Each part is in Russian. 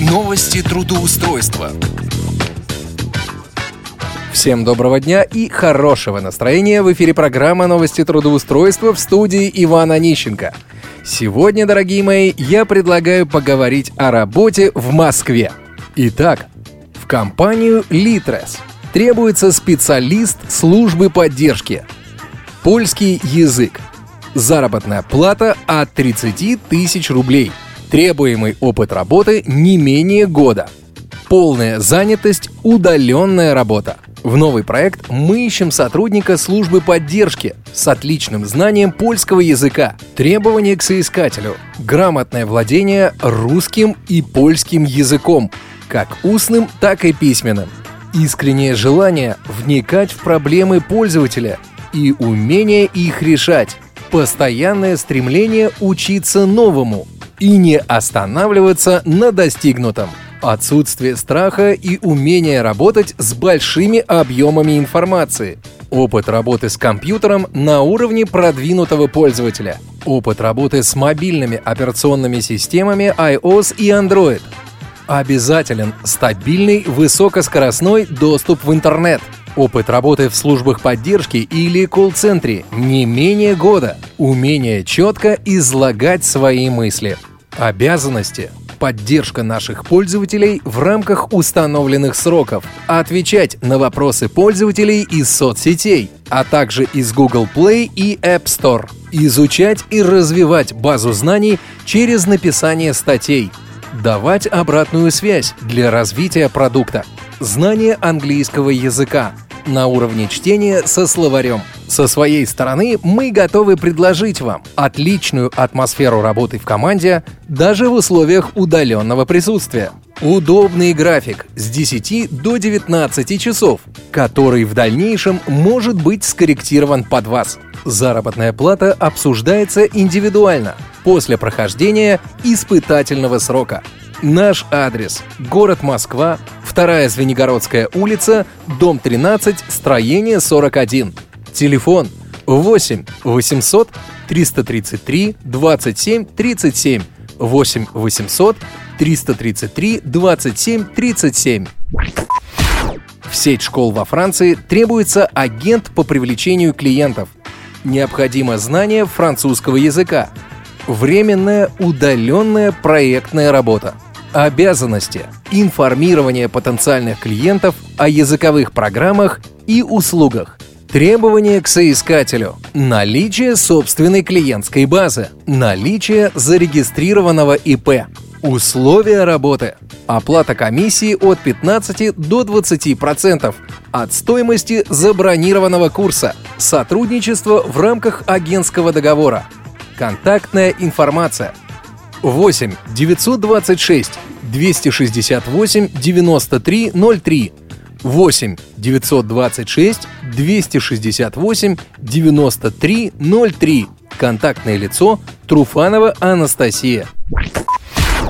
Новости трудоустройства. Всем доброго дня и хорошего настроения. В эфире программа «Новости трудоустройства» в студии Ивана Нищенко. Сегодня, дорогие мои, я предлагаю поговорить о работе в Москве. Итак, в компанию «Литрес» требуется специалист службы поддержки. Польский язык. Заработная плата от 30 тысяч рублей. Требуемый опыт работы не менее года. Полная занятость, удаленная работа. В новый проект мы ищем сотрудника службы поддержки с отличным знанием польского языка. Требования к соискателю. Грамотное владение русским и польским языком, как устным, так и письменным. Искреннее желание вникать в проблемы пользователя и умение их решать. Постоянное стремление учиться новому и не останавливаться на достигнутом. Отсутствие страха и умение работать с большими объемами информации. Опыт работы с компьютером на уровне продвинутого пользователя. Опыт работы с мобильными операционными системами iOS и Android. Обязателен стабильный высокоскоростной доступ в интернет. Опыт работы в службах поддержки или колл-центре не менее года. Умение четко излагать свои мысли. Обязанности поддержка наших пользователей в рамках установленных сроков, отвечать на вопросы пользователей из соцсетей, а также из Google Play и App Store, изучать и развивать базу знаний через написание статей, давать обратную связь для развития продукта, знание английского языка на уровне чтения со словарем. Со своей стороны мы готовы предложить вам отличную атмосферу работы в команде даже в условиях удаленного присутствия. Удобный график с 10 до 19 часов, который в дальнейшем может быть скорректирован под вас. Заработная плата обсуждается индивидуально после прохождения испытательного срока. Наш адрес – город Москва, вторая Звенигородская улица, дом 13, строение 41. Телефон 8 800 333 27 37 8 800 333 27 37. В сеть школ во Франции требуется агент по привлечению клиентов. Необходимо знание французского языка. Временная удаленная проектная работа. Обязанности. Информирование потенциальных клиентов о языковых программах и услугах. Требования к соискателю. Наличие собственной клиентской базы. Наличие зарегистрированного ИП. Условия работы. Оплата комиссии от 15 до 20% от стоимости забронированного курса. Сотрудничество в рамках агентского договора. Контактная информация – 8 926 268 93 03 8 926 268 93 03 Контактное лицо Труфанова Анастасия.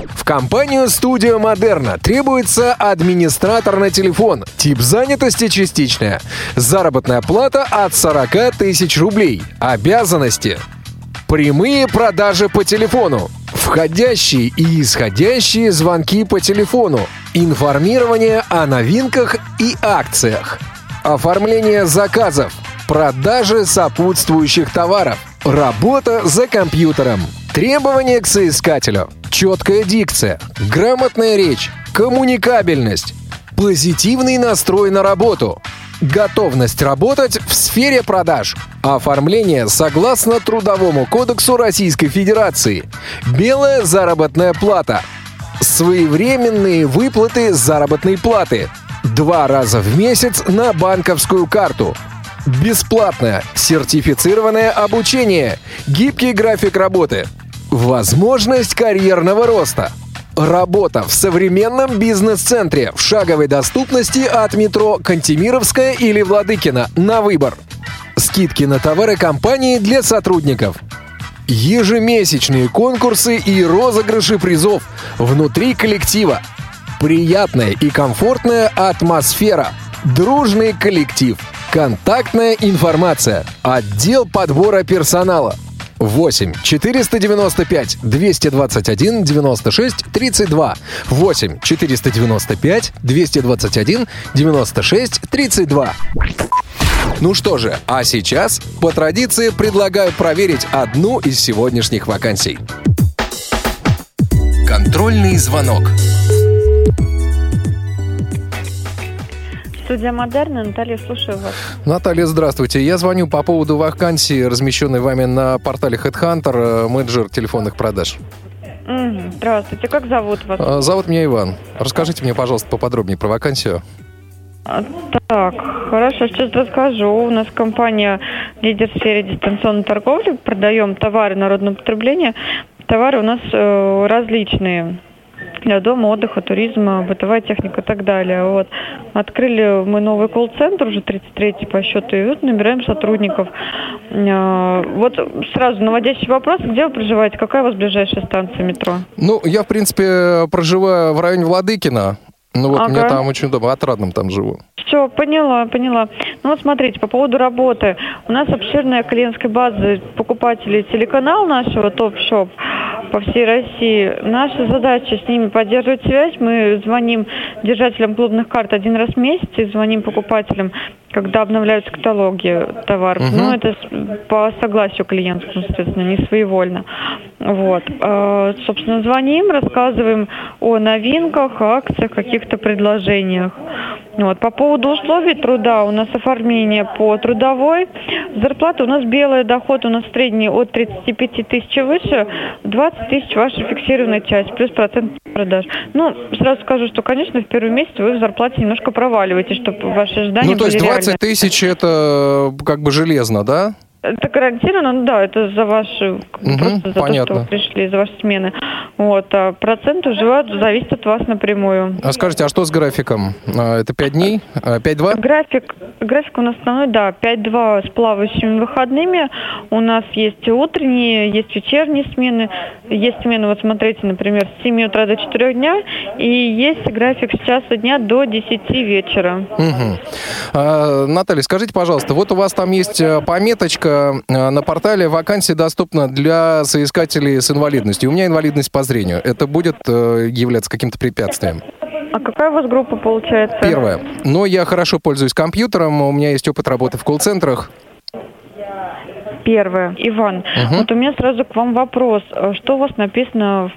В компанию «Студио Модерна» требуется администратор на телефон. Тип занятости частичная. Заработная плата от 40 тысяч рублей. Обязанности. Прямые продажи по телефону. Входящие и исходящие звонки по телефону. Информирование о новинках и акциях. Оформление заказов. Продажи сопутствующих товаров. Работа за компьютером. Требования к соискателю. Четкая дикция. Грамотная речь. Коммуникабельность. Позитивный настрой на работу. Готовность работать в сфере продаж. Оформление согласно Трудовому кодексу Российской Федерации. Белая заработная плата. Своевременные выплаты заработной платы. Два раза в месяц на банковскую карту. Бесплатное сертифицированное обучение. Гибкий график работы. Возможность карьерного роста. Работа в современном бизнес-центре в шаговой доступности от метро Кантемировская или Владыкина на выбор. Скидки на товары компании для сотрудников. Ежемесячные конкурсы и розыгрыши призов внутри коллектива. Приятная и комфортная атмосфера. Дружный коллектив. Контактная информация. Отдел подбора персонала. 8 495 221 96 32. 8 495 221 96 32. Ну что же, а сейчас, по традиции, предлагаю проверить одну из сегодняшних вакансий. Контрольный звонок. Студия Модерна. Наталья, слушаю вас. Наталья, здравствуйте. Я звоню по поводу вакансии, размещенной вами на портале Headhunter, э, менеджер телефонных продаж. Здравствуйте. Как зовут вас? Э, Зовут меня Иван. Расскажите мне, пожалуйста, поподробнее про вакансию. А, Так, хорошо, сейчас расскажу. У нас компания лидер в сфере дистанционной торговли. Продаем товары народного потребления. Товары у нас э, различные. Для дома, отдыха, туризма, бытовая техника и так далее. Вот. Открыли мы новый колл-центр, уже 33-й по счету, и вот набираем сотрудников. Э, Вот сразу наводящий вопрос, где вы проживаете, какая у вас ближайшая станция метро? Ну, я, в принципе, проживаю в районе Владыкина. Ну вот мне Ага. там очень удобно, отрадным там живу. Все, поняла, поняла. Ну вот смотрите, по поводу работы. У нас обширная клиентская база покупателей телеканал нашего ТОП-ШОП по всей России. Наша задача с ними поддерживать связь. Мы звоним держателям клубных карт один раз в месяц и звоним покупателям, когда обновляются каталоги товаров. Мгм. Ну, это по согласию клиентскому, соответственно, не своевольно. Вот. Э, Собственно, звоним, рассказываем о новинках, акциях, каких-то предложениях. Вот. По поводу условий труда, у нас оформление по трудовой. Зарплата у нас белая, доход у нас средний от 35 тысяч и выше, 20 тысяч ваша фиксированная часть, плюс процент продаж. Ну, сразу скажу, что, конечно, в первый месяц вы в зарплате немножко проваливаетесь, чтобы ваши ожидания Ну, то есть были 20 реальны. тысяч это э, как бы железно, да? Это гарантированно, ну да, это за ваши, Мгм, просто за понятно. то, что вы пришли, за ваши смены. Вот, а процент уже зависит от вас напрямую. А скажите, а что с графиком? А, Это 5 дней? А, 5-2? График, график у нас основной, да, 5-2 с плавающими выходными. У нас есть утренние, есть вечерние смены. Есть смены, вот смотрите, например, с 7 утра до 4 дня. И есть график с часа дня до 10 вечера. Мгм. А, Наталья, скажите, пожалуйста, вот у вас там есть э, пометочка э, на портале «Вакансия доступна для соискателей с инвалидностью». У меня инвалидность по зрению. Это будет э, являться каким-то препятствием? А какая у вас группа получается? Первое. Но я хорошо пользуюсь компьютером, у меня есть опыт работы в колл-центрах. Первое. Иван, Мгм. вот у меня сразу к вам вопрос. Что у вас написано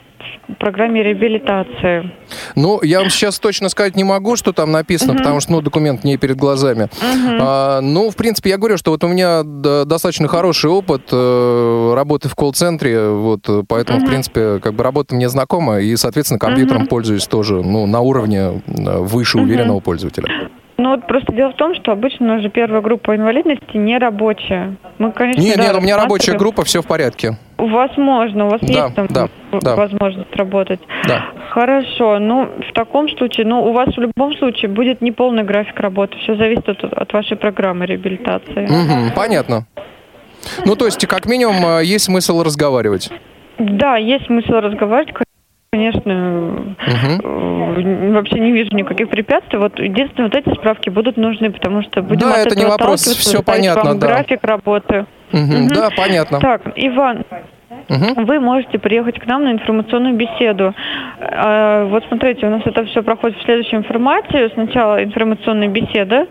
в программе реабилитации? Ну, я вам сейчас точно сказать не могу, что там написано, потому что, ну, документ не перед глазами. А, ну, в принципе, я говорю, что вот у меня достаточно хороший опыт э, работы в колл-центре, вот, поэтому, в принципе, как бы работа мне знакома, и, соответственно, компьютером пользуюсь тоже, ну, на уровне э, выше уверенного пользователя. Ну вот просто дело в том, что обычно уже первая группа инвалидности не рабочая. Мы, конечно, Нет, да, нет, у меня рабочая группа, все в порядке. У вас можно, у вас Да, есть там да, в- да. возможность работать. Да. Хорошо, ну в таком случае, ну у вас в любом случае будет неполный график работы. Все зависит от, от вашей программы реабилитации. Мгм, понятно. Ну, то есть, как минимум, э, есть смысл разговаривать. Да, есть смысл разговаривать, конечно. Э, Вообще не вижу никаких препятствий. Вот единственное, вот эти справки будут нужны, потому что будем Да, от это не этого вопрос, отталкиваться, всё составить понятно, вам да. график работы. Мгм, Мгм. Да, понятно. Так, Иван, Вы можете приехать к нам на информационную беседу. А, Вот смотрите, у нас это все проходит в следующем формате. Сначала информационная беседа,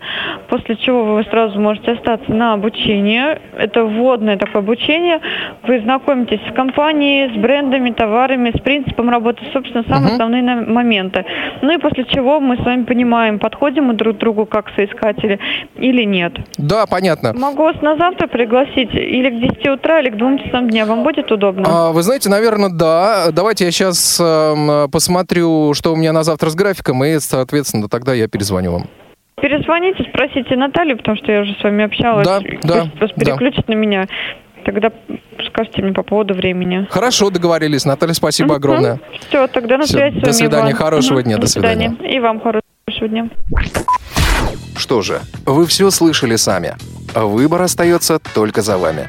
после чего вы сразу можете остаться на обучение. Это вводное такое обучение. Вы знакомитесь с компанией, с брендами, товарами, с принципом работы, собственно, самые Мгм. основные моменты. Ну и после чего мы с вами понимаем, подходим мы друг к другу как соискатели или нет. Да, понятно. Могу вас на завтра пригласить или к 10 утра, или к 2 часам дня. Вам будет удобно? А, вы знаете, наверное, да. Давайте я сейчас посмотрю, что у меня на завтра с графиком, и, соответственно, тогда я перезвоню вам. Перезвоните, спросите Наталью, потому что я уже с вами общалась. Да, Пусть да, вас да. переключит на меня. Тогда скажите мне по поводу времени. Хорошо, договорились. Наталья, спасибо огромное. Все, тогда на связи с до вами. свидания, Иван. хорошего дня, до свидания. И вам хорошего дня. Что же, вы все слышали сами. Выбор остается только за вами.